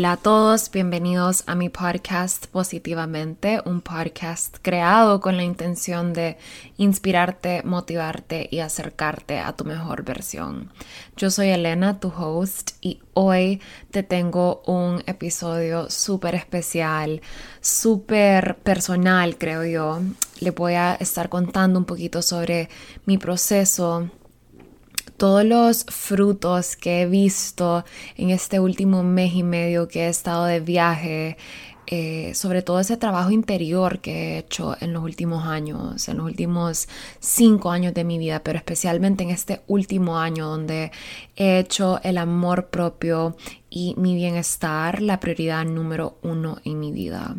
Hola a todos, bienvenidos a mi podcast Positivamente, un podcast creado con la intención de inspirarte, motivarte y acercarte a tu mejor versión. Yo soy Elena, tu host, y hoy te tengo un episodio súper especial, súper personal, creo yo. Le voy a estar contando un poquito sobre mi proceso todos los frutos que he visto en este último mes y medio que he estado de viaje, eh, sobre todo ese trabajo interior que he hecho en los últimos años, en los últimos cinco años de mi vida, pero especialmente en este último año donde he hecho el amor propio y mi bienestar la prioridad número uno en mi vida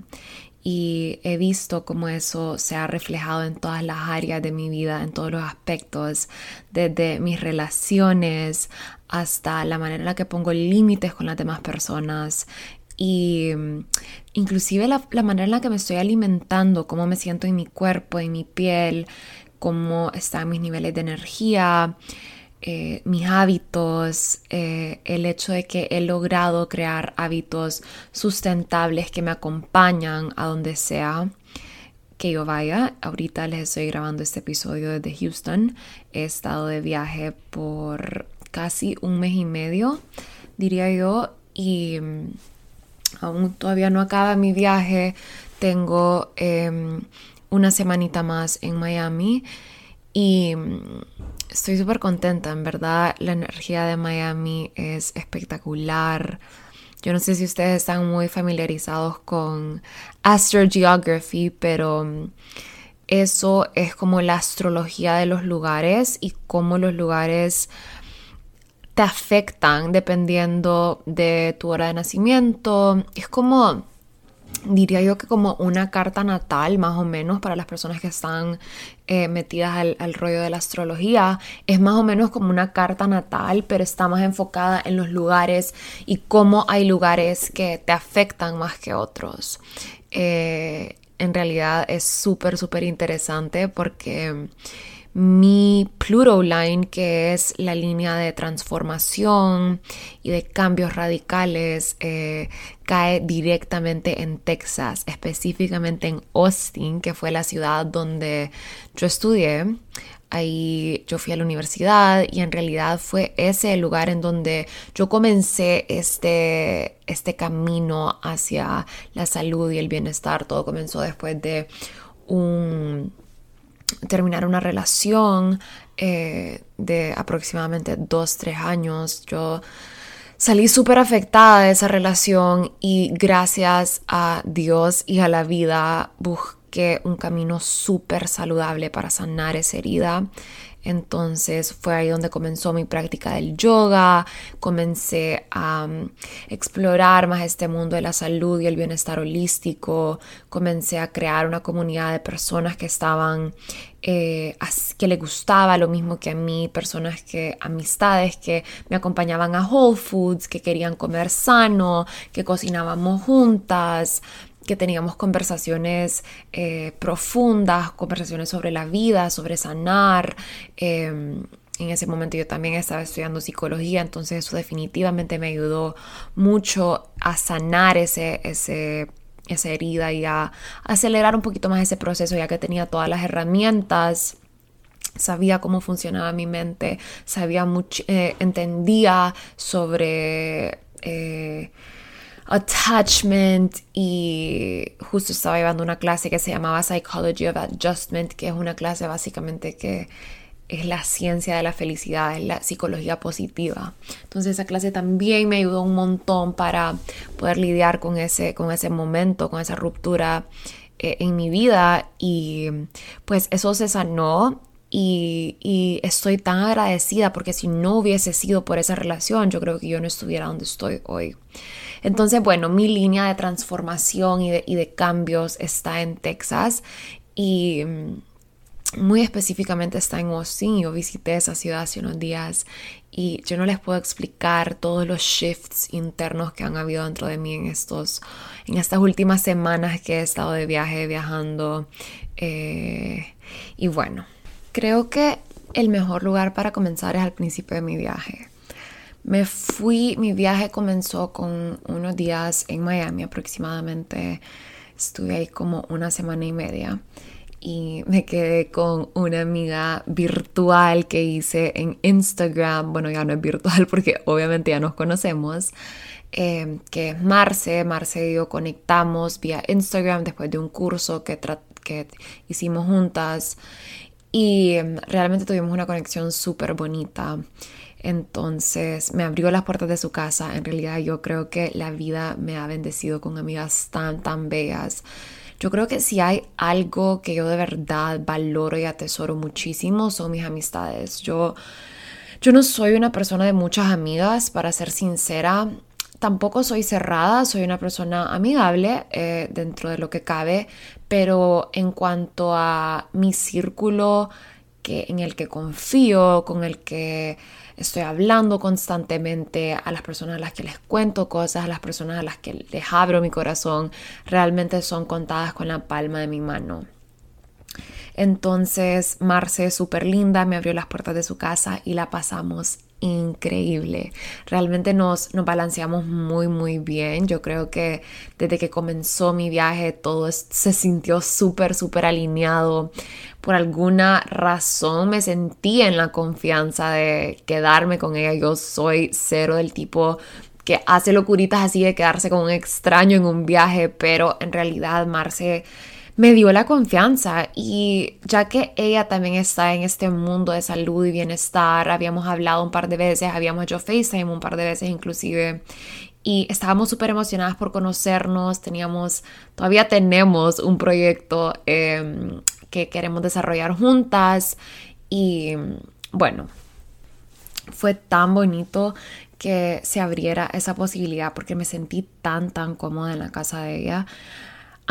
y he visto cómo eso se ha reflejado en todas las áreas de mi vida, en todos los aspectos, desde mis relaciones hasta la manera en la que pongo límites con las demás personas y mm, inclusive la, la manera en la que me estoy alimentando, cómo me siento en mi cuerpo, en mi piel, cómo están mis niveles de energía. Eh, mis hábitos, eh, el hecho de que he logrado crear hábitos sustentables que me acompañan a donde sea que yo vaya. Ahorita les estoy grabando este episodio desde Houston. He estado de viaje por casi un mes y medio, diría yo, y mm, aún todavía no acaba mi viaje. Tengo em, una semanita más en Miami y mm, estoy súper contenta, en verdad la energía de Miami es espectacular. Yo no sé si ustedes están muy familiarizados con astrogeography, pero mm, eso es como la astrología de los lugares y cómo los lugares te afectan dependiendo de tu hora de nacimiento. Es como diría yo que como una carta natal más o menos para las personas que están eh, metidas al, rollo de la astrología es más o menos como una carta natal pero está más enfocada en los lugares y cómo hay lugares que te afectan más que otros. Eh, en realidad es súper súper interesante porque mi Pluto Line, que es la línea de transformación y de cambios radicales, eh, cae directamente en Texas, específicamente en Austin, que fue la ciudad donde yo estudié. Ahí yo fui a la universidad y en realidad fue ese el lugar en donde yo comencé este, este camino hacia la salud y el bienestar. Todo comenzó después de un terminar una relación eh, de aproximadamente dos, tres años. Yo salí súper afectada de esa relación y gracias a Dios y a la vida busqué un camino súper saludable para sanar esa herida. Entonces fue ahí donde comenzó mi práctica del yoga, comencé a um, explorar más este mundo de la salud y el bienestar holístico, comencé a crear una comunidad de personas que estaban, eh, que le gustaba lo mismo que a mí, personas que, amistades que me acompañaban a Whole Foods, que querían comer sano, que cocinábamos juntas, que teníamos conversaciones eh, profundas, conversaciones sobre la vida, sobre sanar. Em, en ese momento yo también estaba estudiando psicología, entonces eso definitivamente me ayudó mucho a sanar ese, ese, esa herida y a acelerar un poquito más ese proceso, ya que tenía todas las herramientas sabía cómo funcionaba mi mente, sabía mucho, eh, entendía sobre eh, attachment y justo estaba llevando una clase que se llamaba Psychology of Adjustment, que es una clase básicamente que es la ciencia de la felicidad, es la psicología positiva. Entonces esa clase también me ayudó un montón para poder lidiar con ese, con ese momento, con esa ruptura eh, en mi vida y pues eso se sanó y, y, estoy tan agradecida porque si no hubiese sido por esa relación, yo creo que yo no estuviera donde estoy hoy. Entonces, bueno, mi línea de transformación y de, cambios está en Texas y mm, muy específicamente está en Austin. Yo visité esa ciudad hace unos días y yo no les puedo explicar todos los shifts internos que han habido dentro de mí en estos, en estas últimas semanas que he estado de viaje, viajando. Eh, y bueno, creo que el mejor lugar para comenzar es al principio de mi viaje Me fui, mi viaje comenzó con unos días en Miami aproximadamente. Estuve ahí como una semana y media y me quedé con una amiga virtual que hice en Instagram. Bueno, ya no es virtual porque obviamente ya nos conocemos. Eh, que es Marce. Marce y yo conectamos vía Instagram después de un curso que, que hicimos juntas y em, realmente tuvimos una conexión súper bonita. Entonces me abrió las puertas de su casa. En realidad yo creo que la vida me ha bendecido con amigas tan, tan bellas. Yo creo que si hay algo que yo de verdad valoro y atesoro muchísimo son mis amistades. Yo, yo no soy una persona de muchas amigas, para ser sincera. Tampoco soy cerrada, soy una persona amigable eh, dentro de lo que cabe, pero en cuanto a mi círculo que, en el que confío, con el que estoy hablando constantemente, a las personas a las que les cuento cosas, a las personas a las que les abro mi corazón, realmente son contadas con la palma de mi mano. Entonces, Marce, súper linda, me abrió las puertas de su casa y la pasamos increíble. Realmente nos, nos balanceamos muy, muy bien. Yo creo que desde que comenzó mi viaje todo se sintió súper, súper alineado. Por alguna razón me sentí en la confianza de quedarme con ella. Yo soy cero del tipo que hace locuritas así de quedarse con un extraño en un viaje, pero en realidad Marce me dio la confianza y ya que ella también está en este mundo de salud y bienestar, habíamos hablado un par de veces, habíamos hecho FaceTime un par de veces inclusive y estábamos súper emocionadas por conocernos, teníamos, todavía tenemos un proyecto em, que queremos desarrollar juntas y bueno, fue tan bonito que se abriera esa posibilidad porque me sentí tan, tan cómoda en la casa de ella.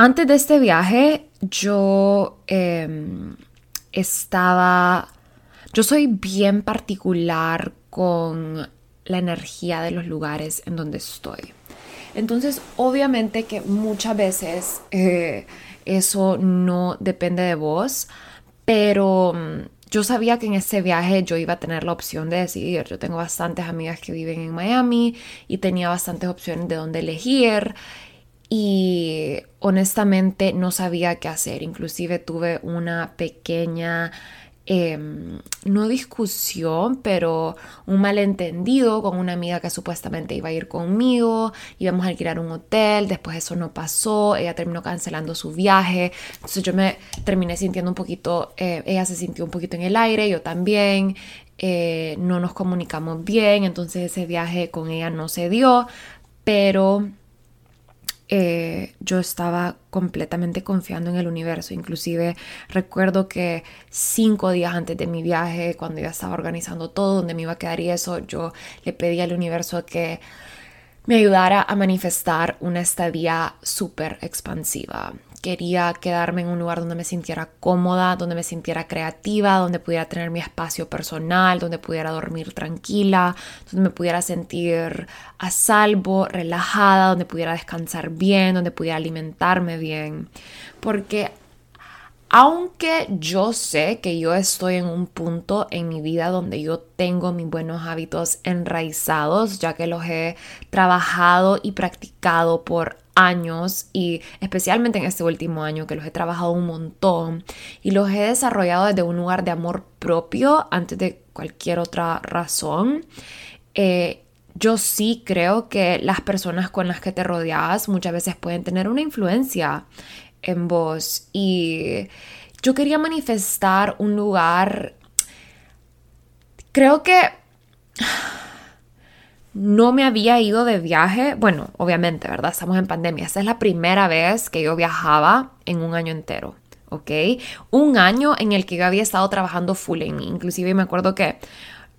Antes de este viaje, yo em, estaba, yo soy bien particular con la energía de los lugares en donde estoy. Entonces, obviamente que muchas veces eh, eso no depende de vos, pero mm, yo sabía que en ese viaje yo iba a tener la opción de decidir. Yo tengo bastantes amigas que viven en Miami y tenía bastantes opciones de dónde elegir y honestamente no sabía qué hacer. Inclusive tuve una pequeña, em, no discusión, pero un malentendido con una amiga que supuestamente iba a ir conmigo. Íbamos a alquilar un hotel, después eso no pasó, ella terminó cancelando su viaje. Entonces yo me terminé sintiendo un poquito, eh, ella se sintió un poquito en el aire, yo también. Eh, no nos comunicamos bien, entonces ese viaje con ella no se dio, pero eh, yo estaba completamente confiando en el universo. Inclusive recuerdo que cinco días antes de mi viaje, cuando ya estaba organizando todo, donde me iba a quedar y eso, yo le pedí al universo que me ayudara a manifestar una estadía súper expansiva. Quería quedarme en un lugar donde me sintiera cómoda, donde me sintiera creativa, donde pudiera tener mi espacio personal, donde pudiera dormir tranquila, donde me pudiera sentir a salvo, relajada, donde pudiera descansar bien, donde pudiera alimentarme bien. Porque aunque yo sé que yo estoy en un punto en mi vida donde yo tengo mis buenos hábitos enraizados, ya que los he trabajado y practicado por años y especialmente en este último año que los he trabajado un montón y los he desarrollado desde un lugar de amor propio antes de cualquier otra razón. Eh, yo sí creo que las personas con las que te rodeas muchas veces pueden tener una influencia en vos y yo quería manifestar un lugar, creo que no me había ido de viaje, bueno, obviamente, ¿verdad? Estamos en pandemia. Esta es la primera vez que yo viajaba en un año entero, ¿ok? Un año en el que yo había estado trabajando full en mí. Inclusive me acuerdo que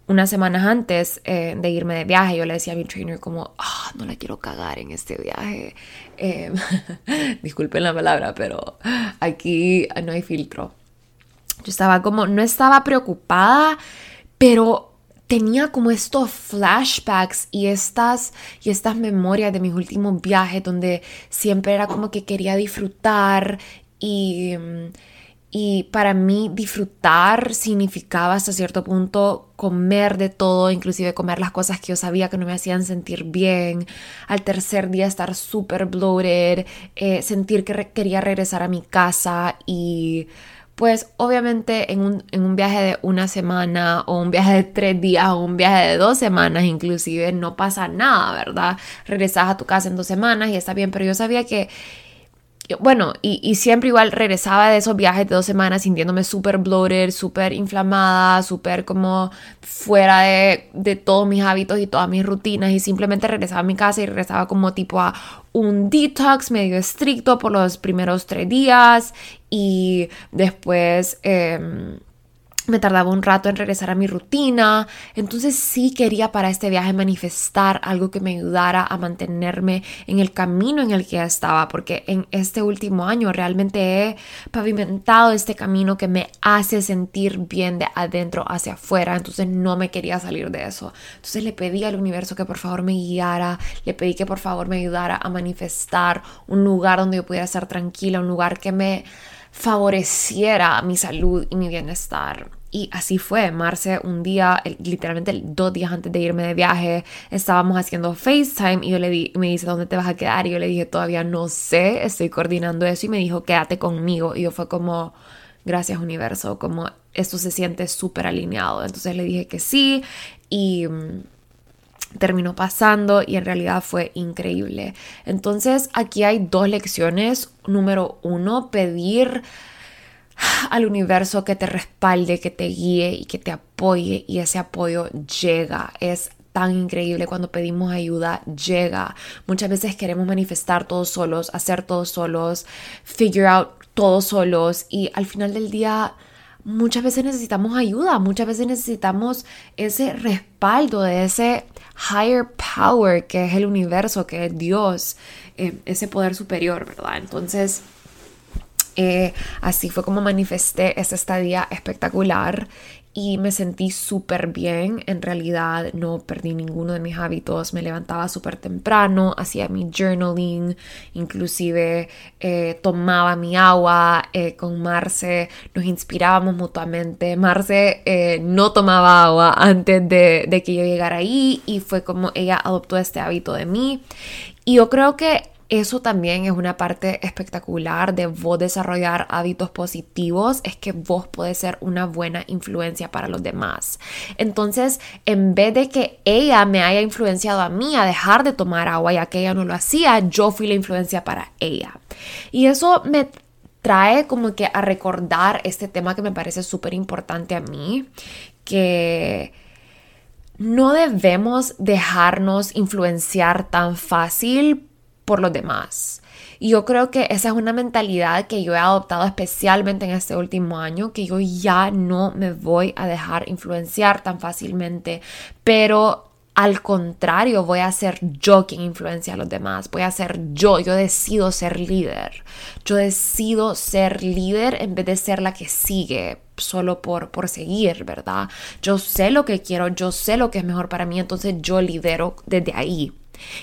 unas semanas antes eh, de irme de viaje, yo le decía a mi trainer como, ah, no la quiero cagar en este viaje. Eh, disculpen la palabra, pero aquí no hay filtro. Yo estaba como, no estaba preocupada, pero tenía como estos flashbacks y estas, y estas memorias de mis últimos viajes donde siempre era como que quería disfrutar y, Y para mí disfrutar significaba hasta cierto punto comer de todo, inclusive comer las cosas que yo sabía que no me hacían sentir bien. Al tercer día estar súper bloated, eh, sentir que quería regresar a mi casa y pues obviamente en un, en un, viaje de una semana o un viaje de tres días o un viaje de dos semanas inclusive no pasa nada, ¿verdad? Regresas a tu casa en dos semanas y está bien, pero yo sabía que bueno, y, siempre igual regresaba de esos viajes de dos semanas sintiéndome súper bloated, súper inflamada, súper como fuera de, de, todos mis hábitos y todas mis rutinas y simplemente regresaba a mi casa y regresaba como tipo a un detox medio estricto por los primeros tres días y después... Eh, me tardaba un rato en regresar a mi rutina, entonces sí quería para este viaje manifestar algo que me ayudara a mantenerme en el camino en el que ya estaba, porque en este último año realmente he pavimentado este camino que me hace sentir bien de adentro hacia afuera, entonces no me quería salir de eso. Entonces le pedí al universo que por favor me guiara, le pedí que por favor me ayudara a manifestar un lugar donde yo pudiera estar tranquila, un lugar que me favoreciera mi salud y mi bienestar. Y así fue, Marce, un día, literalmente dos días antes de irme de viaje, estábamos haciendo FaceTime y yo le di, me dice, ¿dónde te vas a quedar? Y yo le dije, todavía no sé, estoy coordinando eso y me dijo, quédate conmigo. Y yo fue como, gracias universo, como esto se siente súper alineado. Entonces le dije que sí y mm, terminó pasando y en realidad fue increíble. Entonces aquí hay dos lecciones. Número uno, pedir al universo que te respalde, que te guíe y que te apoye y ese apoyo llega. Es tan increíble cuando pedimos ayuda, llega. Muchas veces queremos manifestar todos solos, hacer todos solos, figure out todos solos y al final del día muchas veces necesitamos ayuda, muchas veces necesitamos ese respaldo de ese higher power que es el universo, que es Dios, eh, ese poder superior, ¿verdad? Entonces, eh, así fue como manifesté esa estadía espectacular y me sentí súper bien. En realidad no perdí ninguno de mis hábitos. Me levantaba súper temprano, hacía mi journaling, inclusive eh, tomaba mi agua eh, con Marce, nos inspirábamos mutuamente. Marce no tomaba agua antes de, de que yo llegara ahí y fue como ella adoptó este hábito de mí. Y yo creo que eso también es una parte espectacular de vos desarrollar hábitos positivos, es que vos podés ser una buena influencia para los demás. Entonces, en vez de que ella me haya influenciado a mí a dejar de tomar agua ya que ella no lo hacía, yo fui la influencia para ella. Y eso me trae como que a recordar este tema que me parece súper importante a mí, que no debemos dejarnos influenciar tan fácil por los demás. Y yo creo que esa es una mentalidad que yo he adoptado especialmente en este último año, que yo ya no me voy a dejar influenciar tan fácilmente, pero al contrario, voy a ser yo quien influencia a los demás, voy a ser yo, yo decido ser líder, yo decido ser líder en vez de ser la que sigue solo por, por seguir, ¿verdad? Yo sé lo que quiero, yo sé lo que es mejor para mí, entonces yo lidero desde ahí.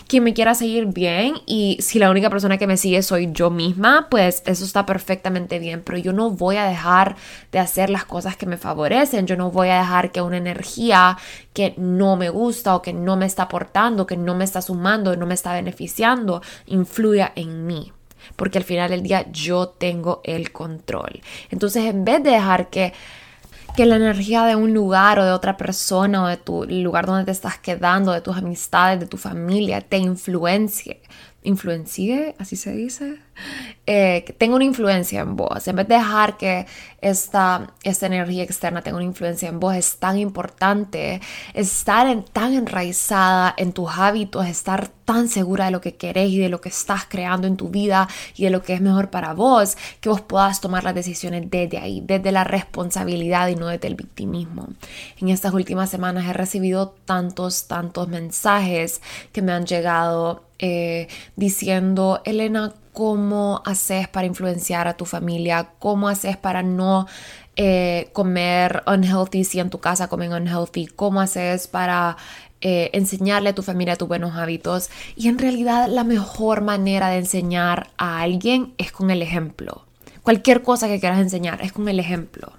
Quien me quiera seguir bien y si la única persona que me sigue soy yo misma, pues eso está perfectamente bien, pero yo no voy a dejar de hacer las cosas que me favorecen, yo no voy a dejar que una energía que no me gusta o que no me está aportando, que no me está sumando, no me está beneficiando, influya en mí porque al final del día yo tengo el control. Entonces, en vez de dejar que que la energía de un lugar o de otra persona o de tu lugar donde te estás quedando, de tus amistades, de tu familia, te influencie. Influencie, así se dice eh, tenga una influencia en vos. En vez de dejar que esta, esta energía externa tenga una influencia en vos, es tan importante estar tan enraizada en tus hábitos, estar tan segura de lo que querés y de lo que estás creando en tu vida y de lo que es mejor para vos, que vos puedas tomar las decisiones desde ahí, desde la responsabilidad y no desde el victimismo. En estas últimas semanas he recibido tantos, tantos mensajes que me han llegado eh, diciendo, Elena, cómo haces para influenciar a tu familia, cómo haces para no eh, comer unhealthy si en tu casa comen unhealthy, cómo haces para eh, enseñarle a tu familia tus buenos hábitos. Y en realidad la mejor manera de enseñar a alguien es con el ejemplo. cualquier cosa que quieras enseñar, es con el ejemplo.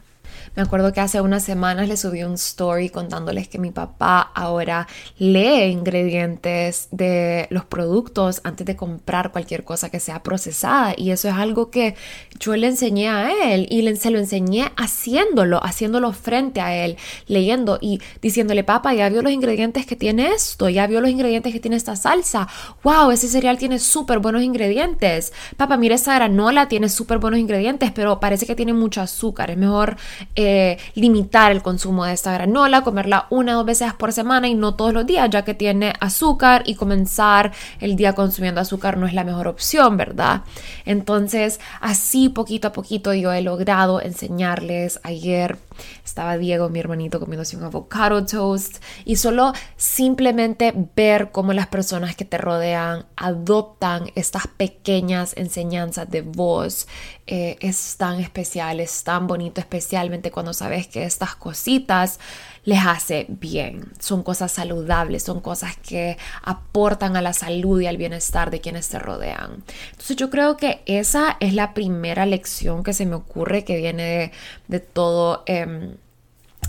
Me acuerdo que hace unas semanas le subí un story contándoles que mi papá ahora lee ingredientes de los productos antes de comprar cualquier cosa que sea procesada. Y eso es algo que yo le enseñé a él y le, se lo enseñé haciéndolo, haciéndolo frente a él, leyendo y diciéndole, papá, ya vio los ingredientes que tiene esto, ya vio los ingredientes que tiene esta salsa. Wow, ese cereal tiene súper buenos ingredientes. Papá, mira esa granola, tiene súper buenos ingredientes, pero parece que tiene mucho azúcar. Es mejor eh, limitar el consumo de esta granola, comerla una o dos veces por semana y no todos los días, ya que tiene azúcar y comenzar el día consumiendo azúcar no es la mejor opción, ¿verdad? Entonces, así poquito a poquito yo he logrado enseñarles. Ayer estaba Diego, mi hermanito, comiéndose un avocado toast y solo simplemente ver cómo las personas que te rodean adoptan estas pequeñas enseñanzas de voz eh, es tan especial, es tan bonito, especialmente cuando sabes que estas cositas les hace bien. Son cosas saludables, son cosas que aportan a la salud y al bienestar de quienes te rodean. Entonces yo creo que esa es la primera lección que se me ocurre que viene de, todo... Em,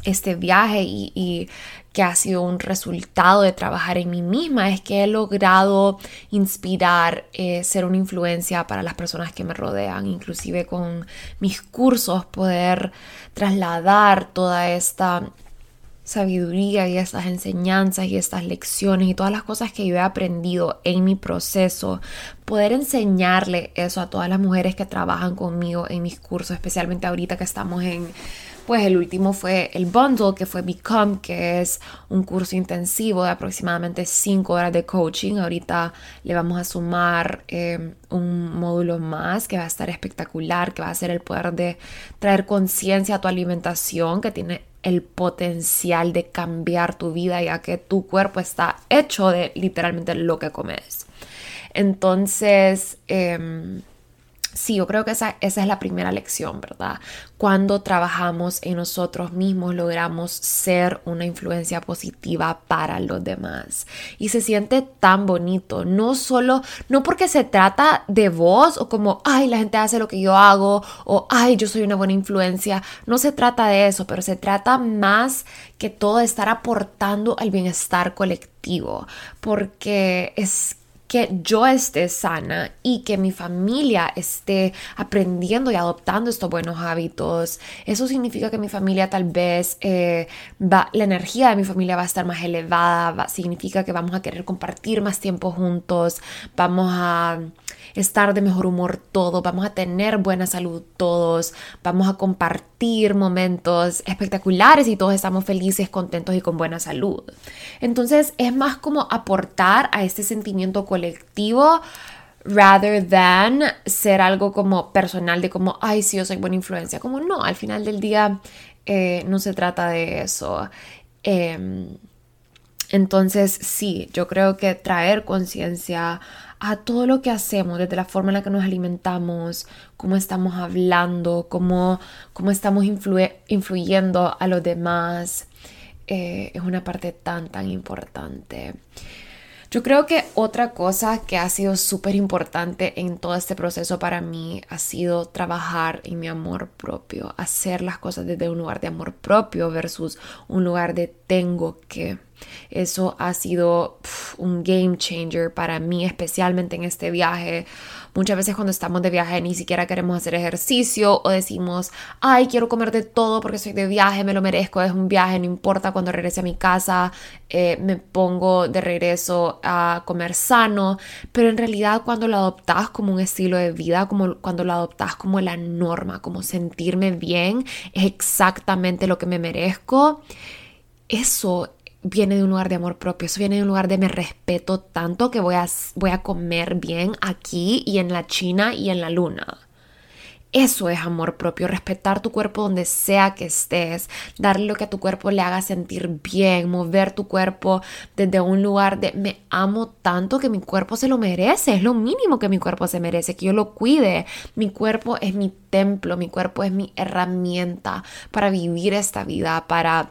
este viaje y, que ha sido un resultado de trabajar en mí misma es que he logrado inspirar, eh, ser una influencia para las personas que me rodean, inclusive con mis cursos, poder trasladar toda esta sabiduría y estas enseñanzas y estas lecciones y todas las cosas que yo he aprendido en mi proceso, poder enseñarle eso a todas las mujeres que trabajan conmigo en mis cursos, especialmente ahorita que estamos en pues el último fue el bundle, que fue Become, que es un curso intensivo de aproximadamente 5 horas de coaching. Ahorita le vamos a sumar em, un módulo más que va a estar espectacular, que va a ser el poder de traer conciencia a tu alimentación, que tiene el potencial de cambiar tu vida, ya que tu cuerpo está hecho de literalmente lo que comes. Entonces, eh, Sí, yo creo que esa, esa, es la primera lección, ¿verdad? Cuando trabajamos en nosotros mismos logramos ser una influencia positiva para los demás. Y se siente tan bonito, no solo, no porque se trata de vos o como, ay, la gente hace lo que yo hago o, ay, yo soy una buena influencia. No se trata de eso, pero se trata más que todo de estar aportando al bienestar colectivo, porque es que yo esté sana y que mi familia esté aprendiendo y adoptando estos buenos hábitos. Eso significa que mi familia tal vez eh, va, la energía de mi familia va a estar más elevada, significa que vamos a querer compartir más tiempo juntos, vamos a estar de mejor humor todos, vamos a tener buena salud todos, vamos a compartir momentos espectaculares y todos estamos felices, contentos y con buena salud. Entonces es más como aportar a este sentimiento colectivo rather than ser algo como personal de como, ay, sí, yo soy buena influencia. Como no, al final del día eh, no se trata de eso. Em, entonces, sí, yo creo que traer conciencia a todo lo que hacemos, desde la forma en la que nos alimentamos, cómo estamos hablando, cómo, cómo estamos influyendo a los demás, eh, es una parte tan, tan importante. Yo creo que otra cosa que ha sido súper importante en todo este proceso para mí ha sido trabajar en mi amor propio, hacer las cosas desde un lugar de amor propio versus un lugar de tengo que. Eso ha sido un game changer para mí, especialmente en este viaje. Muchas veces cuando estamos de viaje ni siquiera queremos hacer ejercicio o decimos, ay, quiero comer de todo porque soy de viaje, me lo merezco, es un viaje, no importa cuando regrese a mi casa, eh, me pongo de regreso a comer sano, pero en realidad cuando lo adoptas como un estilo de vida, como cuando lo adoptas como la norma, como sentirme bien, es exactamente lo que me merezco, eso viene de un lugar de amor propio, eso viene de un lugar de me respeto tanto que voy a, voy a comer bien aquí y en la China y en la luna. Eso es amor propio, respetar tu cuerpo donde sea que estés, darle lo que a tu cuerpo le haga sentir bien, mover tu cuerpo desde un lugar de me amo tanto que mi cuerpo se lo merece, es lo mínimo que mi cuerpo se merece, que yo lo cuide. Mi cuerpo es mi templo, mi cuerpo es mi herramienta para vivir esta vida, para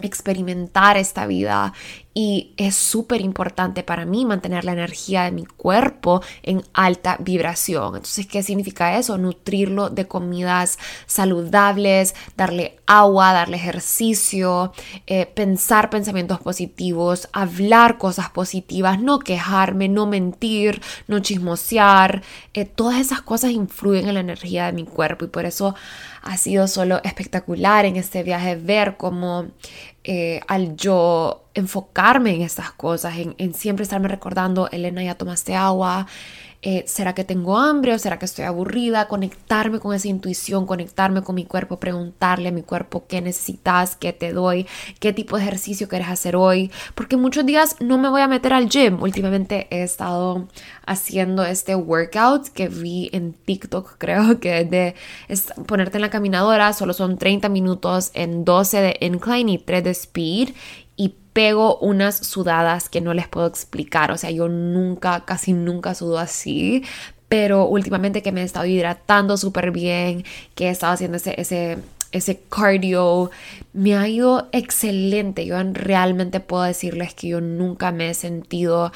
experimentar esta vida y es súper importante para mí mantener la energía de mi cuerpo en alta vibración. Entonces, ¿qué significa eso? Nutrirlo de comidas saludables, darle agua, darle ejercicio, eh, pensar pensamientos positivos, hablar cosas positivas, no quejarme, no mentir, no chismosear. Eh, todas esas cosas influyen en la energía de mi cuerpo y por eso ha sido solo espectacular en este viaje ver cómo eh, al yo enfocarme en estas cosas, en, siempre estarme recordando, Elena, ya tomaste agua, eh, ¿será que tengo hambre o será que estoy aburrida? Conectarme con esa intuición, conectarme con mi cuerpo, preguntarle a mi cuerpo qué necesitas, qué te doy, qué tipo de ejercicio quieres hacer hoy, porque muchos días no me voy a meter al gym. Últimamente he estado haciendo este workout que vi en TikTok, creo que de ponerte en la caminadora, solo son 30 minutos en 12 de incline y 3 de speed pego unas sudadas que no les puedo explicar. O sea, yo nunca, casi nunca sudo así. Pero últimamente que me he estado hidratando súper bien, que he estado haciendo ese, ese, ese cardio, me ha ido excelente. Yo realmente puedo decirles que yo nunca me he sentido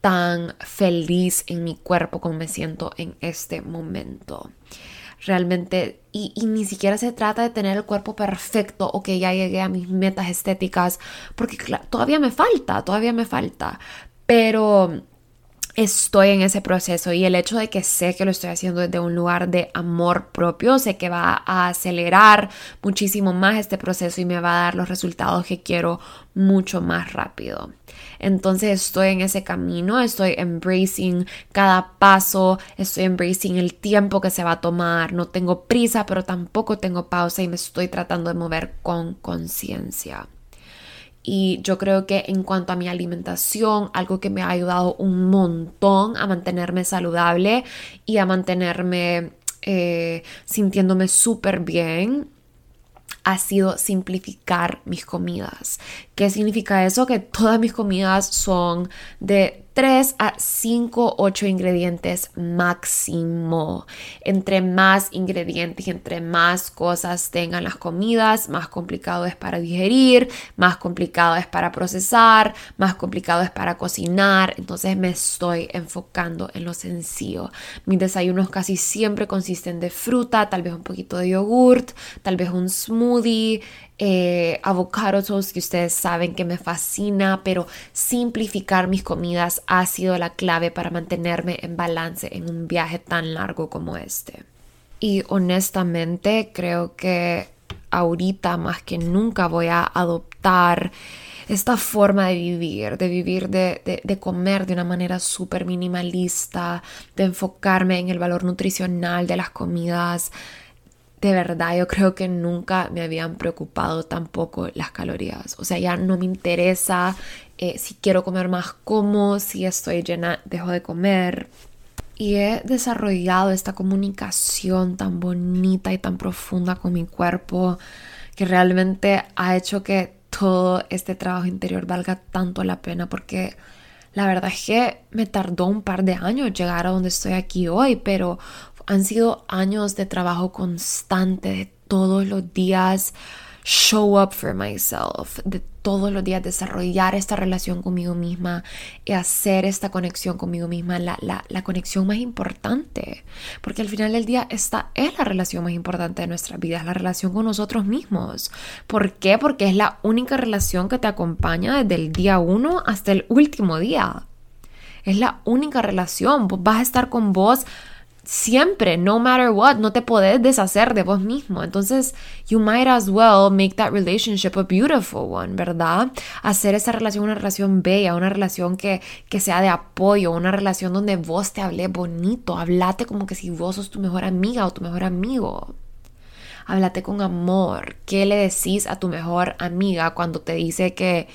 tan feliz en mi cuerpo como me siento en este momento realmente y, ni siquiera se trata de tener el cuerpo perfecto o que ya llegué a mis metas estéticas, porque todavía me falta, todavía me falta, pero estoy en ese proceso y el hecho de que sé que lo estoy haciendo desde un lugar de amor propio, sé que va a acelerar muchísimo más este proceso y me va a dar los resultados que quiero mucho más rápido. Entonces estoy en ese camino, estoy embracing cada paso, estoy embracing el tiempo que se va a tomar, no tengo prisa, pero tampoco tengo pausa y me estoy tratando de mover con conciencia. Y yo creo que en cuanto a mi alimentación, algo que me ha ayudado un montón a mantenerme saludable y a mantenerme eh, sintiéndome súper bien ha sido simplificar mis comidas. ¿Qué significa eso? Que todas mis comidas son de 3 a 5, 8 ingredientes máximo. Entre más ingredientes y entre más cosas tengan las comidas, más complicado es para digerir, más complicado es para procesar, más complicado es para cocinar. Entonces me estoy enfocando en lo sencillo. Mis desayunos casi siempre consisten de fruta, tal vez un poquito de yogurt, tal vez un smoothie, eh, avocado que ustedes saben que me fascina, pero simplificar mis comidas ha sido la clave para mantenerme en balance en un viaje tan largo como este. Y honestamente creo que ahorita más que nunca voy a adoptar esta forma de vivir, de vivir, de, de comer de una manera súper minimalista, de enfocarme en el valor nutricional de las comidas, de verdad yo creo que nunca me habían preocupado tampoco las calorías. O sea, ya no me interesa eh, si quiero comer más, como, si estoy llena, dejo de comer. Y he desarrollado esta comunicación tan bonita y tan profunda con mi cuerpo que realmente ha hecho que todo este trabajo interior valga tanto la pena porque la verdad es que me tardó un par de años llegar a donde estoy aquí hoy, pero han sido años de trabajo constante, de todos los días show up for myself, de todos los días desarrollar esta relación conmigo misma y hacer esta conexión conmigo misma la, la, conexión más importante. Porque al final del día esta es la relación más importante de nuestra vida, es la relación con nosotros mismos. ¿Por qué? Porque es la única relación que te acompaña desde el día uno hasta el último día. Es la única relación. Vas a estar con vos siempre, no matter what, no te podés deshacer de vos mismo. Entonces, you might as well make that relationship a beautiful one, ¿verdad? Hacer esa relación una relación bella, una relación que, que sea de apoyo, una relación donde vos te hablé bonito, hablate como que si vos sos tu mejor amiga o tu mejor amigo. Háblate con amor. ¿Qué le decís a tu mejor amiga cuando te dice que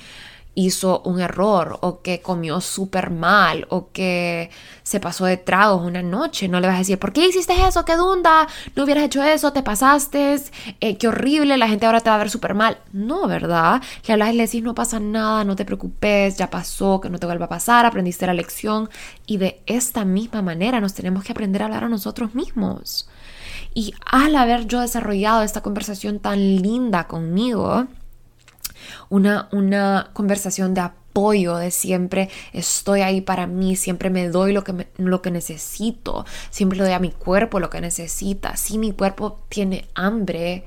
hizo un error o que comió súper mal o que se pasó de tragos una noche. No le vas a decir, ¿por qué hiciste eso? ¿Qué dunda? No hubieras hecho eso, te pasaste, eh, qué horrible, la gente ahora te va a ver súper mal. No, ¿verdad? Le hablas y le decís, no pasa nada, no te preocupes, ya pasó, que no te vuelva a pasar, aprendiste la lección. Y de esta misma manera nos tenemos que aprender a hablar a nosotros mismos. Y al haber yo desarrollado esta conversación tan linda conmigo, una, una conversación de apoyo de siempre estoy ahí para mí, siempre me doy lo que, lo que necesito, siempre le doy a mi cuerpo lo que necesita. Si mi cuerpo tiene hambre,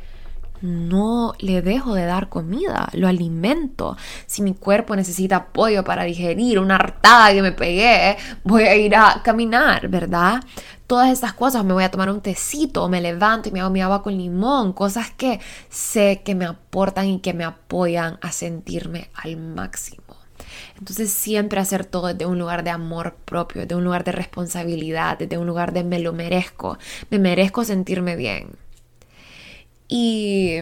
no le dejo de dar comida, lo alimento. Si mi cuerpo necesita apoyo para digerir una hartada que me pegué, voy a ir a caminar, ¿verdad? Todas estas cosas, me voy a tomar un tecito, me levanto y me hago mi agua con limón, cosas que sé que me aportan y que me apoyan a sentirme al máximo. Entonces siempre hacer todo desde un lugar de amor propio, de un lugar de responsabilidad, desde un lugar de me lo merezco, me merezco sentirme bien. Y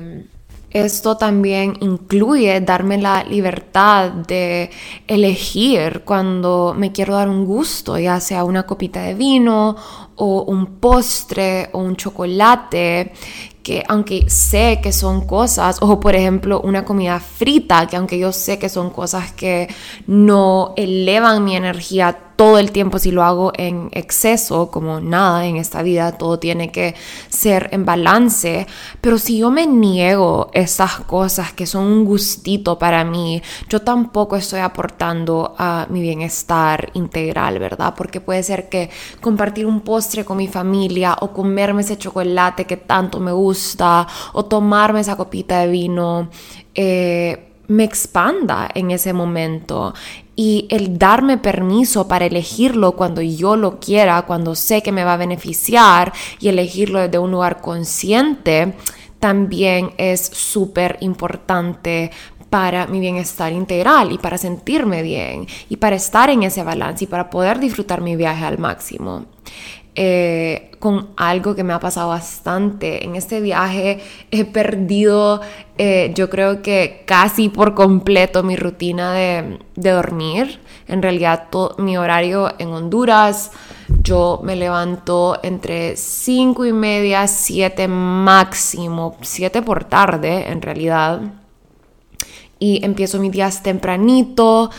esto también incluye darme la libertad de elegir cuando me quiero dar un gusto, ya sea una copita de vino o un postre o un chocolate, que aunque sé que son cosas, o por ejemplo una comida frita, que aunque yo sé que son cosas que no elevan mi energía todo el tiempo si lo hago en exceso, como nada en esta vida, todo tiene que ser en balance. Pero si yo me niego esas cosas que son un gustito para mí, yo tampoco estoy aportando a mi bienestar integral, ¿verdad? Porque puede ser que compartir un postre con mi familia o comerme ese chocolate que tanto me gusta o tomarme esa copita de vino. Eh, me expanda en ese momento y el darme permiso para elegirlo cuando yo lo quiera, cuando sé que me va a beneficiar y elegirlo desde un lugar consciente, también es súper importante para mi bienestar integral y para sentirme bien y para estar en ese balance y para poder disfrutar mi viaje al máximo. Eh, con algo que me ha pasado bastante. En este viaje he perdido, eh, yo creo que casi por completo mi rutina de, dormir. En realidad, todo, mi horario en Honduras, yo me levanto entre 5 y media, 7 máximo, 7 por tarde en realidad. Y empiezo mis días tempranito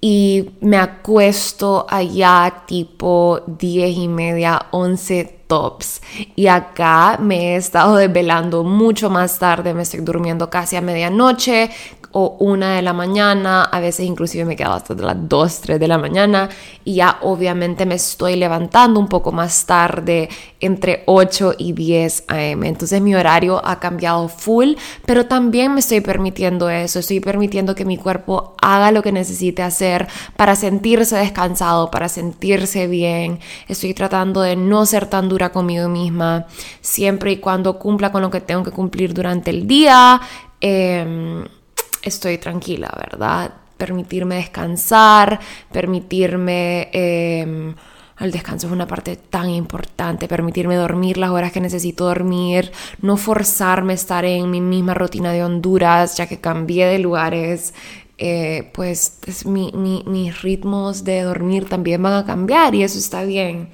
y me acuesto allá tipo 10 y media, 11 tops. Y acá me he estado desvelando mucho más tarde, me estoy durmiendo casi a medianoche, o una de la mañana, a veces inclusive me quedo hasta las 2, 3 de la mañana y ya obviamente me estoy levantando un poco más tarde, entre 8 y 10 am. Entonces mi horario ha cambiado full, pero también me estoy permitiendo eso, estoy permitiendo que mi cuerpo haga lo que necesite hacer para sentirse descansado, para sentirse bien. Estoy tratando de no ser tan dura conmigo misma, siempre y cuando cumpla con lo que tengo que cumplir durante el día. Eh, estoy tranquila, ¿verdad? Permitirme descansar, permitirme... Em, el descanso es una parte tan importante, permitirme dormir las horas que necesito dormir, no forzarme a estar en mi misma rutina de Honduras, ya que cambié de lugares, eh, pues mis ritmos de dormir también van a cambiar y eso está bien.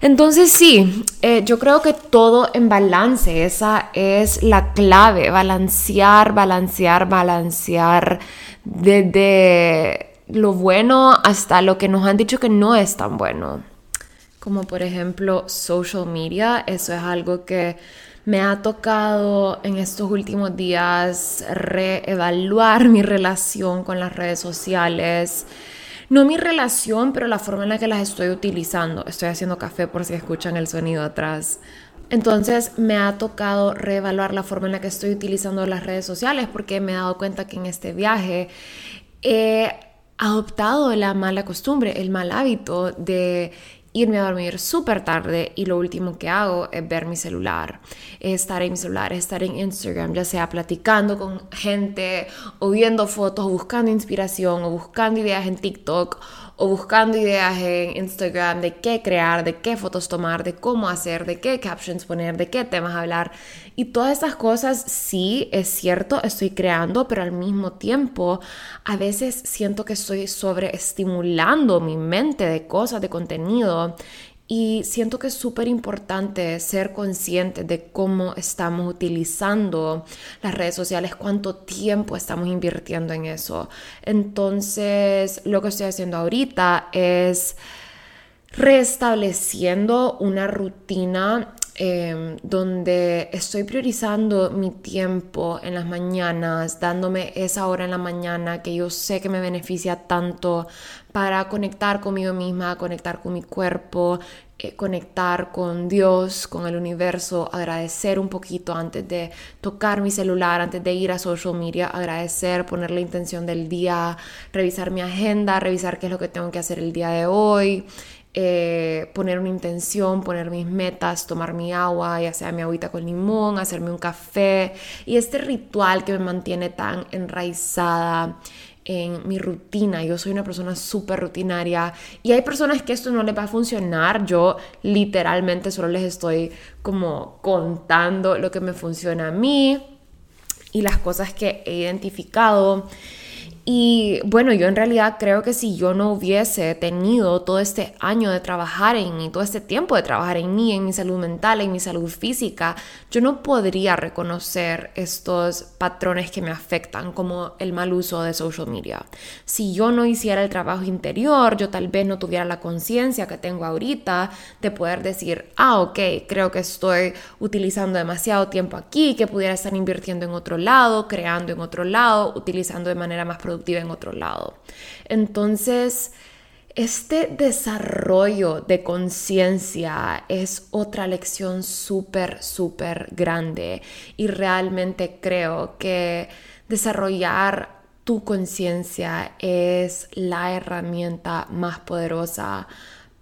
Entonces sí, eh, yo creo que todo en balance, esa es la clave, balancear, balancear, balancear desde lo bueno hasta lo que nos han dicho que no es tan bueno. Como por ejemplo social media, eso es algo que me ha tocado en estos últimos días reevaluar mi relación con las redes sociales no mi relación, pero la forma en la que las estoy utilizando. Estoy haciendo café por si escuchan el sonido atrás. Entonces me ha tocado reevaluar la forma en la que estoy utilizando las redes sociales porque me he dado cuenta que en este viaje he adoptado la mala costumbre, el mal hábito de irme a dormir súper tarde y lo último que hago es ver mi celular, estar en mi celular, estar en Instagram, ya sea platicando con gente o viendo fotos, buscando inspiración o buscando ideas en TikTok o buscando ideas en Instagram de qué crear, de qué fotos tomar, de cómo hacer, de qué captions poner, de qué temas hablar. Y todas estas cosas, sí, es cierto, estoy creando, pero al mismo tiempo a veces siento que estoy sobreestimulando mi mente de cosas, de contenido y siento que es súper importante ser consciente de cómo estamos utilizando las redes sociales, cuánto tiempo estamos invirtiendo en eso. Entonces, lo que estoy haciendo ahorita es restableciendo una rutina Em, donde estoy priorizando mi tiempo en las mañanas, dándome esa hora en la mañana que yo sé que me beneficia tanto para conectar conmigo misma, conectar con mi cuerpo, eh, conectar con Dios, con el universo, agradecer un poquito antes de tocar mi celular, antes de ir a social media, agradecer, poner la intención del día, revisar mi agenda, revisar qué es lo que tengo que hacer el día de hoy. Eh, poner una intención, poner mis metas, tomar mi agua, ya sea mi agüita con limón, hacerme un café y este ritual que me mantiene tan enraizada en mi rutina. Yo soy una persona súper rutinaria y hay personas que esto no les va a funcionar. Yo literalmente solo les estoy como contando lo que me funciona a mí y las cosas que he identificado. Y bueno, yo en realidad creo que si yo no hubiese tenido todo este año de trabajar en mí, todo este tiempo de trabajar en mí, en mi salud mental, en mi salud física, yo no podría reconocer estos patrones que me afectan, como el mal uso de social media. Si yo no hiciera el trabajo interior, yo tal vez no tuviera la conciencia que tengo ahorita de poder decir, ah, ok, creo que estoy utilizando demasiado tiempo aquí, que pudiera estar invirtiendo en otro lado, creando en otro lado, utilizando de manera más productiva en otro lado. Entonces, este desarrollo de conciencia es otra lección súper, súper grande y realmente creo que desarrollar tu conciencia es la herramienta más poderosa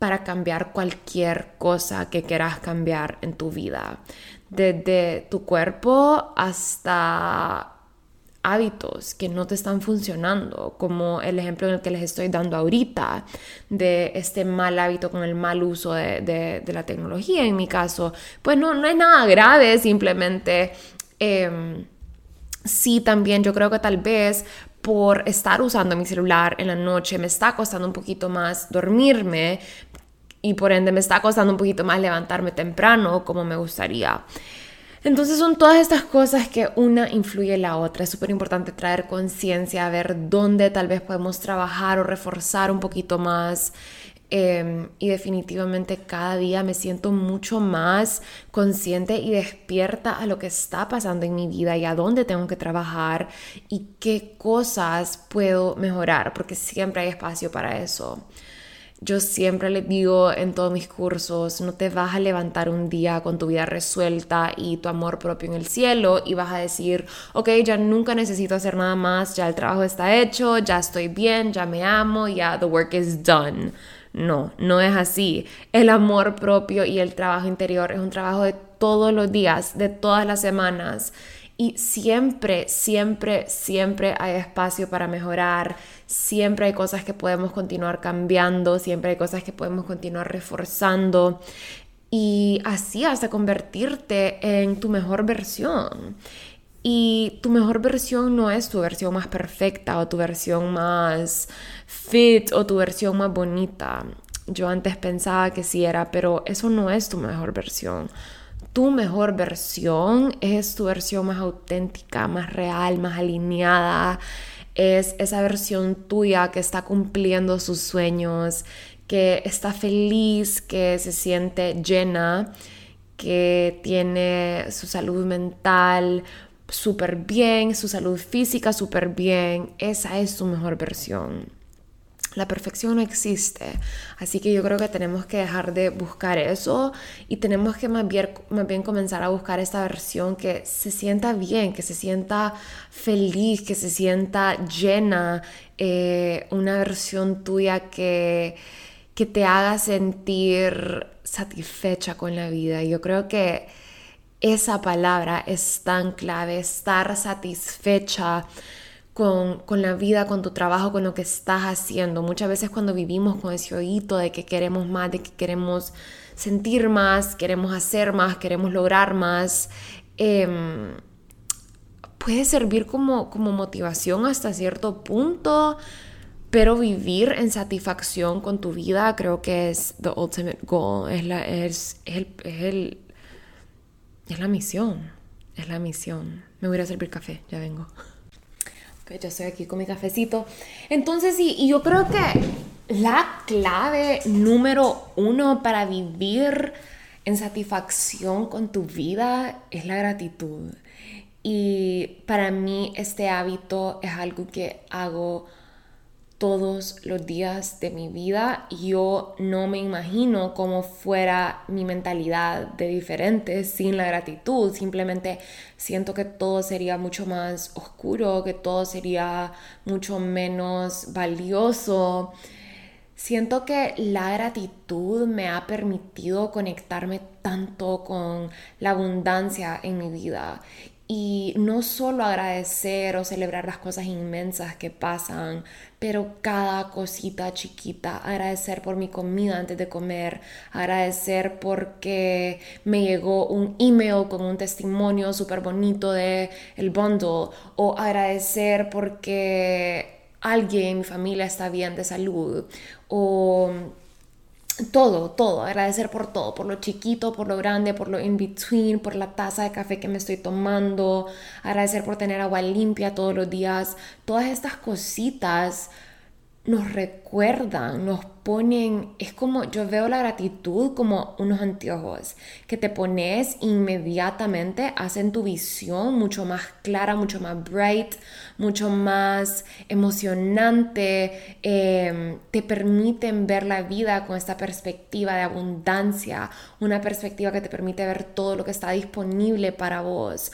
para cambiar cualquier cosa que quieras cambiar en tu vida, desde tu cuerpo hasta hábitos que no te están funcionando, como el ejemplo en el que les estoy dando ahorita, de este mal hábito con el mal uso de, la tecnología en mi caso, pues no, no es nada grave, simplemente em, sí también yo creo que tal vez por estar usando mi celular en la noche me está costando un poquito más dormirme y por ende me está costando un poquito más levantarme temprano como me gustaría. Entonces son todas estas cosas que una influye en la otra. Es súper importante traer conciencia, a ver dónde tal vez podemos trabajar o reforzar un poquito más. Em, y definitivamente cada día me siento mucho más consciente y despierta a lo que está pasando en mi vida y a dónde tengo que trabajar y qué cosas puedo mejorar, porque siempre hay espacio para eso. Yo siempre les digo en todos mis cursos, no te vas a levantar un día con tu vida resuelta y tu amor propio en el cielo y vas a decir, ok, ya nunca necesito hacer nada más, ya el trabajo está hecho, ya estoy bien, ya me amo, ya the work is done. No, no es así. El amor propio y el trabajo interior es un trabajo de todos los días, de todas las semanas. Y siempre, siempre, siempre hay espacio para mejorar, siempre hay cosas que podemos continuar cambiando, siempre hay cosas que podemos continuar reforzando y así hasta convertirte en tu mejor versión. Y tu mejor versión no es tu versión más perfecta o tu versión más fit o tu versión más bonita. Yo antes pensaba que sí era, pero eso no es tu mejor versión tu mejor versión, es tu versión más auténtica, más real, más alineada, es esa versión tuya que está cumpliendo sus sueños, que está feliz, que se siente llena, que tiene su salud mental súper bien, su salud física súper bien. Esa es tu mejor versión. La perfección no existe, así que yo creo que tenemos que dejar de buscar eso y tenemos que más bien, más bien comenzar a buscar esta versión que se sienta bien, que se sienta feliz, que se sienta llena, eh, una versión tuya que, que te haga sentir satisfecha con la vida. Yo creo que esa palabra es tan clave, estar satisfecha con, la vida, con tu trabajo, con lo que estás haciendo. Muchas veces cuando vivimos con ese oído de que queremos más, de que queremos sentir más, queremos hacer más, queremos lograr más, em, puede servir como, como motivación hasta cierto punto, pero vivir en satisfacción con tu vida creo que es the ultimate goal, es la, es, el, es, el, es la misión, es la misión. Me voy a servir café, ya vengo que yo estoy aquí con mi cafecito. Entonces, sí, y yo creo que la clave número uno para vivir en satisfacción con tu vida es la gratitud. Y para mí este hábito es algo que hago todos los días de mi vida. Yo no me imagino cómo fuera mi mentalidad de diferente sin la gratitud. Simplemente siento que todo sería mucho más oscuro, que todo sería mucho menos valioso. Siento que la gratitud me ha permitido conectarme tanto con la abundancia en mi vida y no solo agradecer o celebrar las cosas inmensas que pasan, pero cada cosita chiquita, agradecer por mi comida antes de comer, agradecer porque me llegó un email con un testimonio súper bonito de el bundle o agradecer porque alguien en mi familia está bien de salud o todo, todo, agradecer por todo, por lo chiquito, por lo grande, por lo in between, por la taza de café que me estoy tomando, agradecer por tener agua limpia todos los días, todas estas cositas nos recuerdan, nos ponen, es como, yo veo la gratitud como unos anteojos que te pones inmediatamente, hacen tu visión mucho más clara, mucho más bright, mucho más emocionante, em, te permiten ver la vida con esta perspectiva de abundancia, una perspectiva que te permite ver todo lo que está disponible para vos,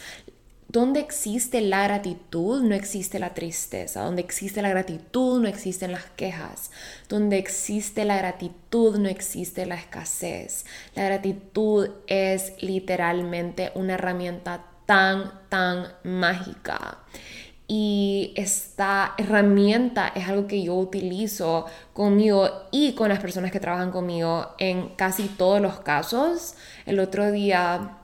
donde existe la gratitud, no existe la tristeza. Donde existe la gratitud, no existen las quejas. Donde existe la gratitud, no existe la escasez. La gratitud es literalmente una herramienta tan, tan mágica. Y esta herramienta es algo que yo utilizo conmigo y con las personas que trabajan conmigo en casi todos los casos. El otro día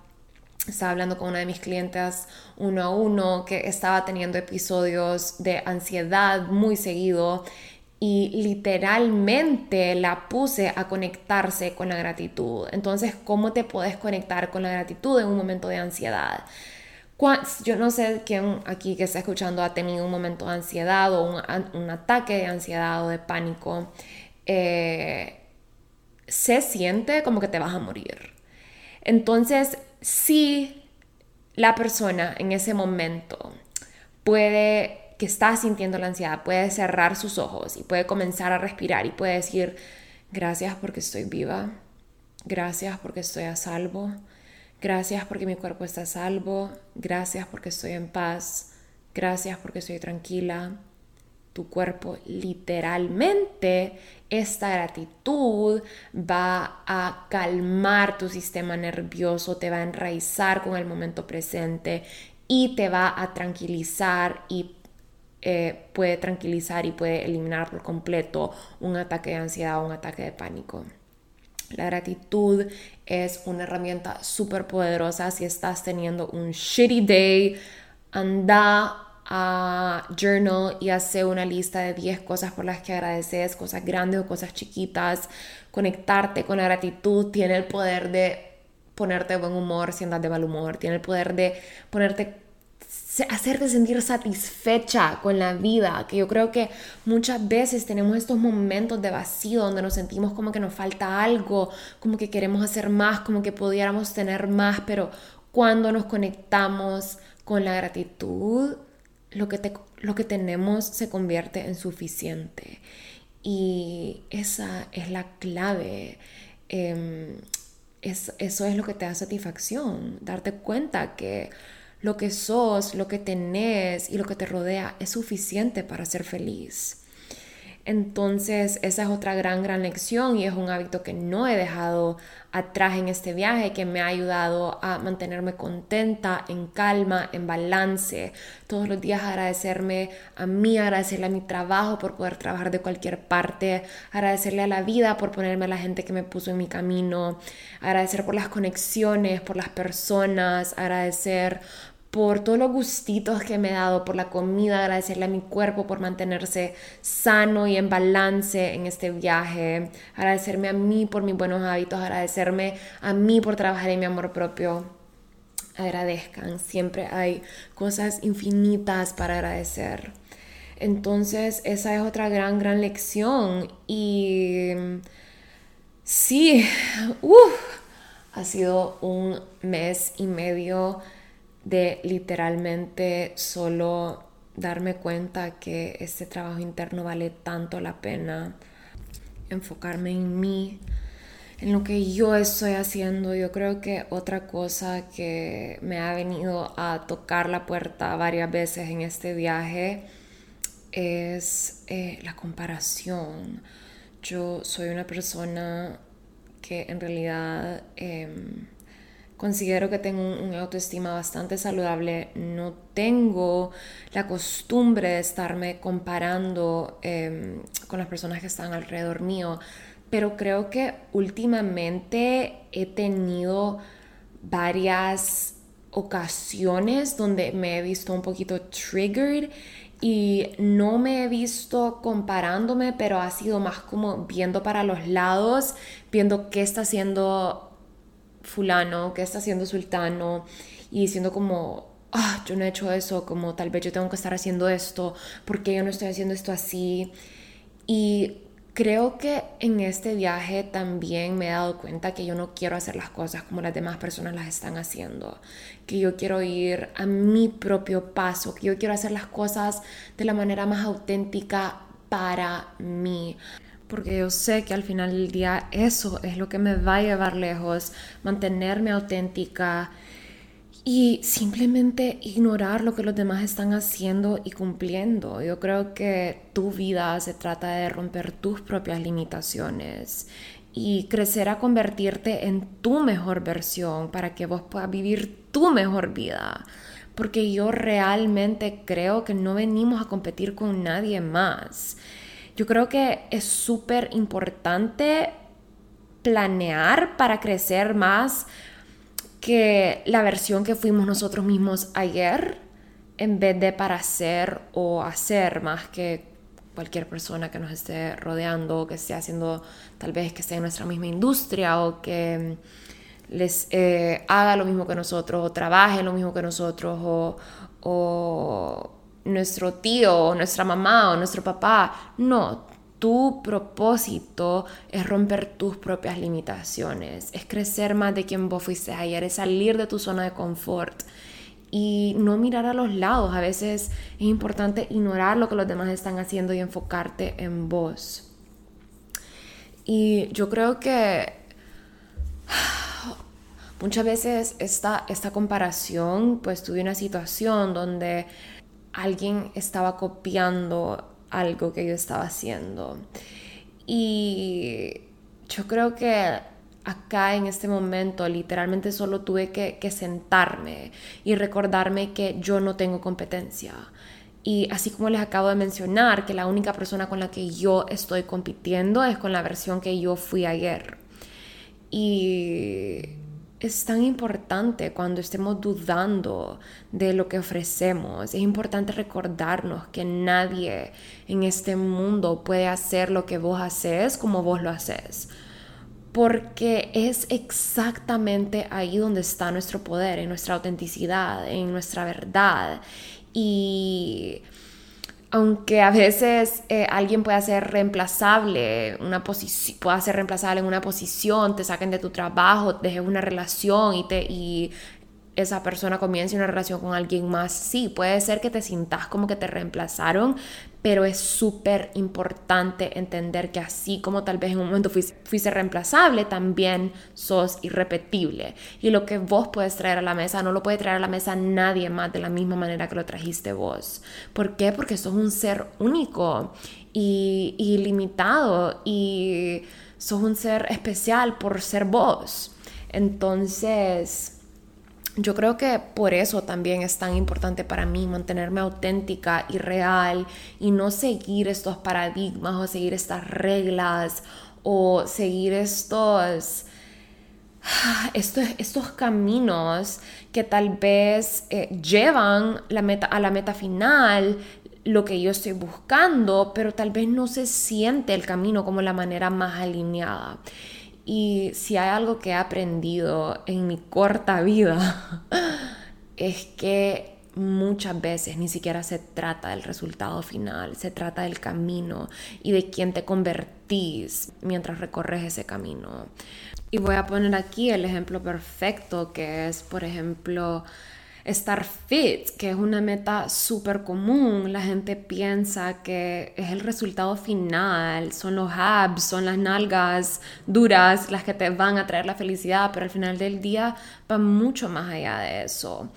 estaba hablando con una de mis clientes uno a uno que estaba teniendo episodios de ansiedad muy seguido y literalmente la puse a conectarse con la gratitud. Entonces, ¿cómo te puedes conectar con la gratitud en un momento de ansiedad? Yo no sé quién aquí que está escuchando ha tenido un momento de ansiedad o un, ataque de ansiedad o de pánico. Eh, se siente como que te vas a morir. Entonces, si la persona en ese momento puede, que está sintiendo la ansiedad, puede cerrar sus ojos y puede comenzar a respirar y puede decir, gracias porque estoy viva, gracias porque estoy a salvo, gracias porque mi cuerpo está a salvo, gracias porque estoy en paz, gracias porque estoy tranquila, tu cuerpo literalmente esta gratitud va a calmar tu sistema nervioso, te va a enraizar con el momento presente y te va a tranquilizar y eh, puede tranquilizar y puede eliminar por completo un ataque de ansiedad o un ataque de pánico. La gratitud es una herramienta súper poderosa si estás teniendo un shitty day. Anda a journal y hace una lista de 10 cosas por las que agradeces, cosas grandes o cosas chiquitas. Conectarte con la gratitud tiene el poder de ponerte de buen humor si andas de mal humor, tiene el poder de ponerte hacerte sentir satisfecha con la vida, que yo creo que muchas veces tenemos estos momentos de vacío donde nos sentimos como que nos falta algo, como que queremos hacer más, como que pudiéramos tener más, pero cuando nos conectamos con la gratitud, lo que, lo que tenemos se convierte en suficiente. Y esa es la clave. Em, eso es lo que te da satisfacción, darte cuenta que lo que sos, lo que tenés y lo que te rodea es suficiente para ser feliz. Entonces, esa es otra gran, gran lección y es un hábito que no he dejado atrás en este viaje, que me ha ayudado a mantenerme contenta, en calma, en balance. Todos los días agradecerme a mí, agradecerle a mi trabajo por poder trabajar de cualquier parte, agradecerle a la vida por ponerme a la gente que me puso en mi camino, agradecer por las conexiones, por las personas, agradecer por todos los gustitos que me he dado, por la comida, agradecerle a mi cuerpo por mantenerse sano y en balance en este viaje, agradecerme a mí por mis buenos hábitos, agradecerme a mí por trabajar en mi amor propio. Agradezcan, siempre hay cosas infinitas para agradecer. Entonces, esa es otra gran, gran lección. Y sí, Ha sido un mes y medio de literalmente solo darme cuenta que este trabajo interno vale tanto la pena, enfocarme en mí, en lo que yo estoy haciendo. Yo creo que otra cosa que me ha venido a tocar la puerta varias veces en este viaje es eh, la comparación. Yo soy una persona que en realidad em, considero que tengo una autoestima bastante saludable. No tengo la costumbre de estarme comparando em, con las personas que están alrededor mío, pero creo que últimamente he tenido varias ocasiones donde me he visto un poquito triggered y no me he visto comparándome, pero ha sido más como viendo para los lados, viendo qué está haciendo fulano, qué está haciendo sultano y diciendo como, ah, yo no he hecho eso, como tal vez yo tengo que estar haciendo esto, porque yo no estoy haciendo esto así. Y Creo que en este viaje también me he dado cuenta que yo no quiero hacer las cosas como las demás personas las están haciendo, que yo quiero ir a mi propio paso, que yo quiero hacer las cosas de la manera más auténtica para mí. Porque yo sé que al final del día eso es lo que me va a llevar lejos, mantenerme auténtica, y simplemente ignorar lo que los demás están haciendo y cumpliendo. Yo creo que tu vida se trata de romper tus propias limitaciones y crecer a convertirte en tu mejor versión para que vos puedas vivir tu mejor vida. Porque yo realmente creo que no venimos a competir con nadie más. Yo creo que es súper importante planear para crecer más que la versión que fuimos nosotros mismos ayer, en vez de para ser o hacer más que cualquier persona que nos esté rodeando, que esté haciendo, tal vez que esté en nuestra misma industria o que les eh, haga lo mismo que nosotros o trabaje lo mismo que nosotros o, o nuestro tío o nuestra mamá o nuestro papá. No, tu propósito es romper tus propias limitaciones, es crecer más de quien vos fuiste ayer, es salir de tu zona de confort y no mirar a los lados. A veces es importante ignorar lo que los demás están haciendo y enfocarte en vos. Y yo creo que muchas veces esta, esta comparación, pues tuve una situación donde alguien estaba copiando algo que yo estaba haciendo. Y yo creo que acá en este momento literalmente solo tuve que, sentarme y recordarme que yo no tengo competencia. Y así como les acabo de mencionar, que la única persona con la que yo estoy compitiendo es con la versión que yo fui ayer. Y es tan importante cuando estemos dudando de lo que ofrecemos. Es importante recordarnos que nadie en este mundo puede hacer lo que vos haces como vos lo haces. Porque es exactamente ahí donde está nuestro poder, en nuestra autenticidad, en nuestra verdad. Y aunque a veces eh, alguien pueda ser reemplazable, una pueda ser reemplazable en una posición, te saquen de tu trabajo, dejes una relación y, te, y esa persona comience una relación con alguien más, sí, puede ser que te sientas como que te reemplazaron, pero es súper importante entender que así como tal vez en un momento fuiste, reemplazable, también sos irrepetible. Y lo que vos puedes traer a la mesa no lo puede traer a la mesa nadie más de la misma manera que lo trajiste vos. ¿Por qué? Porque sos un ser único y, y limitado y sos un ser especial por ser vos. Entonces yo creo que por eso también es tan importante para mí mantenerme auténtica y real y no seguir estos paradigmas o seguir estas reglas o seguir estos, estos, estos caminos que tal vez eh, llevan la meta, a la meta final lo que yo estoy buscando, pero tal vez no se siente el camino como la manera más alineada. Y si hay algo que he aprendido en mi corta vida, es que muchas veces ni siquiera se trata del resultado final, se trata del camino y de quién te convertís mientras recorres ese camino. Y voy a poner aquí el ejemplo perfecto que es, por ejemplo, estar fit, que es una meta súper común. La gente piensa que es el resultado final, son los abs, son las nalgas duras las que te van a traer la felicidad, pero al final del día va mucho más allá de eso.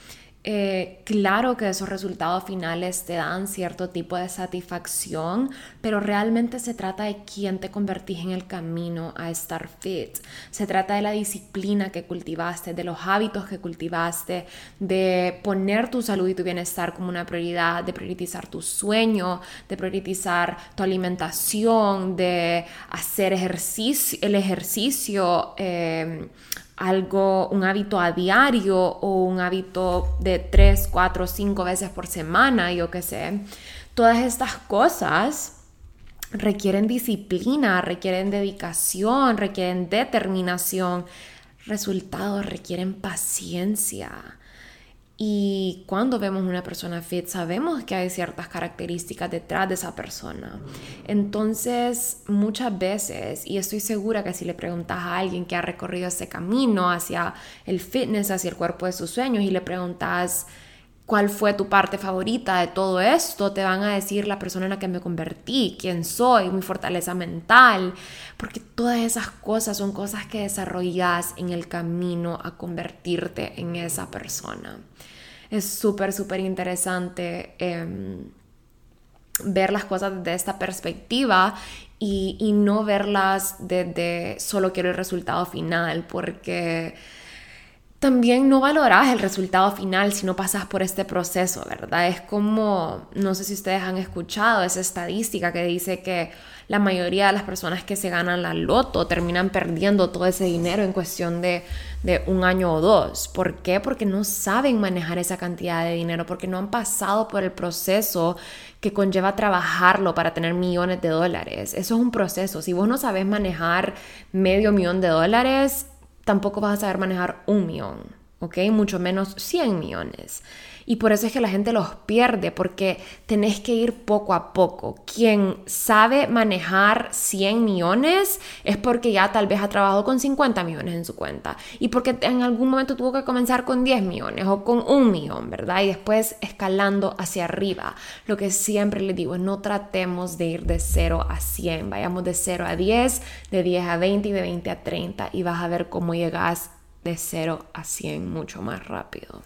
Eh, claro que esos resultados finales te dan cierto tipo de satisfacción, pero realmente se trata de quién te convertís en el camino a estar fit. Se trata de la disciplina que cultivaste, de los hábitos que cultivaste, de poner tu salud y tu bienestar como una prioridad, de priorizar tu sueño, de priorizar tu alimentación, de hacer ejercicio, el ejercicio. Eh, algo, un hábito a diario o un hábito de tres, cuatro, cinco veces por semana, yo qué sé. Todas estas cosas requieren disciplina, requieren dedicación, requieren determinación. Resultados requieren paciencia. Y cuando vemos una persona fit, sabemos que hay ciertas características detrás de esa persona. Entonces, muchas veces, y estoy segura que si le preguntas a alguien que ha recorrido ese camino hacia el fitness, hacia el cuerpo de sus sueños, y le preguntas cuál fue tu parte favorita de todo esto, te van a decir la persona en la que me convertí, quién soy, mi fortaleza mental, porque todas esas cosas son cosas que desarrollas en el camino a convertirte en esa persona es súper, súper interesante em, ver las cosas desde esta perspectiva y, y no verlas desde solo quiero el resultado final, porque también no valoras el resultado final si no pasas por este proceso, ¿verdad? Es como, no sé si ustedes han escuchado esa estadística que dice que la mayoría de las personas que se ganan la loto terminan perdiendo todo ese dinero en cuestión de, de un año o dos. ¿Por qué? Porque no saben manejar esa cantidad de dinero, porque no han pasado por el proceso que conlleva trabajarlo para tener millones de dólares. Eso es un proceso. Si vos no sabes manejar medio millón de dólares, tampoco vas a saber manejar un millón, ¿ok? Mucho menos 100 millones. Y por eso es que la gente los pierde, porque tenés que ir poco a poco. Quien sabe manejar 100 millones es porque ya tal vez ha trabajado con 50 millones en su cuenta. Y porque en algún momento tuvo que comenzar con 10 millones o con un millón, ¿verdad? Y después escalando hacia arriba. Lo que siempre les digo es no tratemos de ir de 0 a 100. Vayamos de 0 a 10, de 10 a 20 y de 20 a 30. Y vas a ver cómo llegas de 0 a 100 mucho más rápido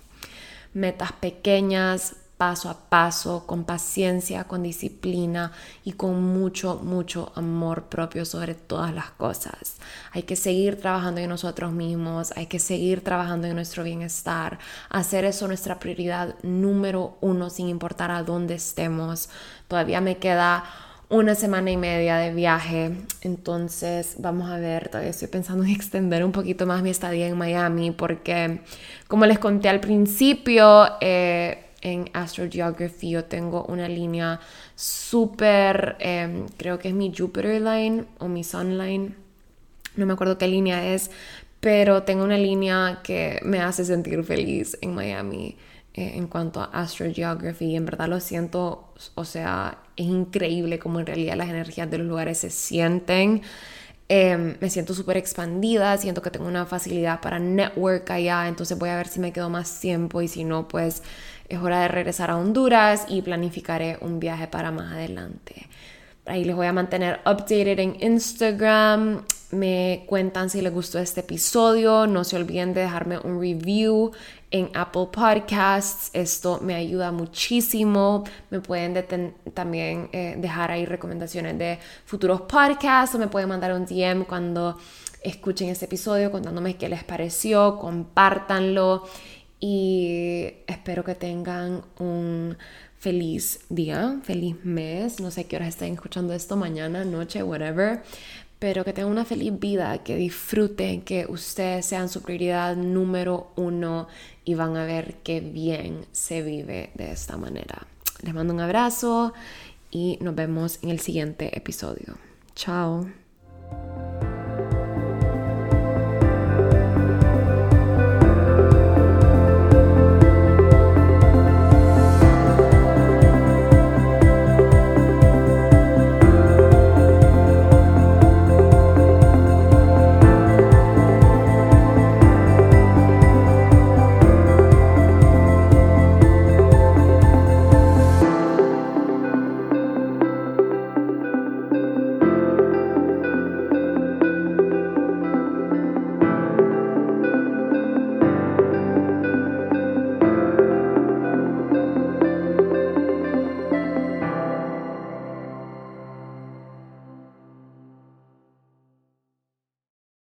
metas pequeñas, paso a paso, con paciencia, con disciplina y con mucho, mucho amor propio sobre todas las cosas. Hay que seguir trabajando en nosotros mismos, hay que seguir trabajando en nuestro bienestar, hacer eso nuestra prioridad número uno sin importar a dónde estemos. Todavía me queda una semana y media de viaje. Entonces, vamos a ver, todavía estoy pensando en extender un poquito más mi estadía en Miami porque, como les conté al principio, eh, en Astrogeography yo tengo una línea súper, em, creo que es mi Jupiter Line o mi Sun Line. No me acuerdo qué línea es, pero tengo una línea que me hace sentir feliz en Miami. Eh, en cuanto a astrogeography. En verdad lo siento, o sea, es increíble como en realidad las energías de los lugares se sienten. Em, me siento súper expandida, siento que tengo una facilidad para network allá, entonces voy a ver si me quedo más tiempo y si no, pues es hora de regresar a Honduras y planificaré un viaje para más adelante. Ahí les voy a mantener updated en Instagram. Me cuentan si les gustó este episodio. No se olviden de dejarme un review en Apple Podcasts. Esto me ayuda muchísimo. Me pueden también eh, dejar ahí recomendaciones de futuros podcasts o me pueden mandar un DM cuando escuchen este episodio contándome qué les pareció. Compártanlo y espero que tengan un feliz día, feliz mes. No sé qué horas estén escuchando esto, mañana, noche, whatever pero que tengan una feliz vida, que disfruten, que ustedes sean su prioridad número uno y van a ver qué bien se vive de esta manera. Les mando un abrazo y nos vemos en el siguiente episodio. Chao.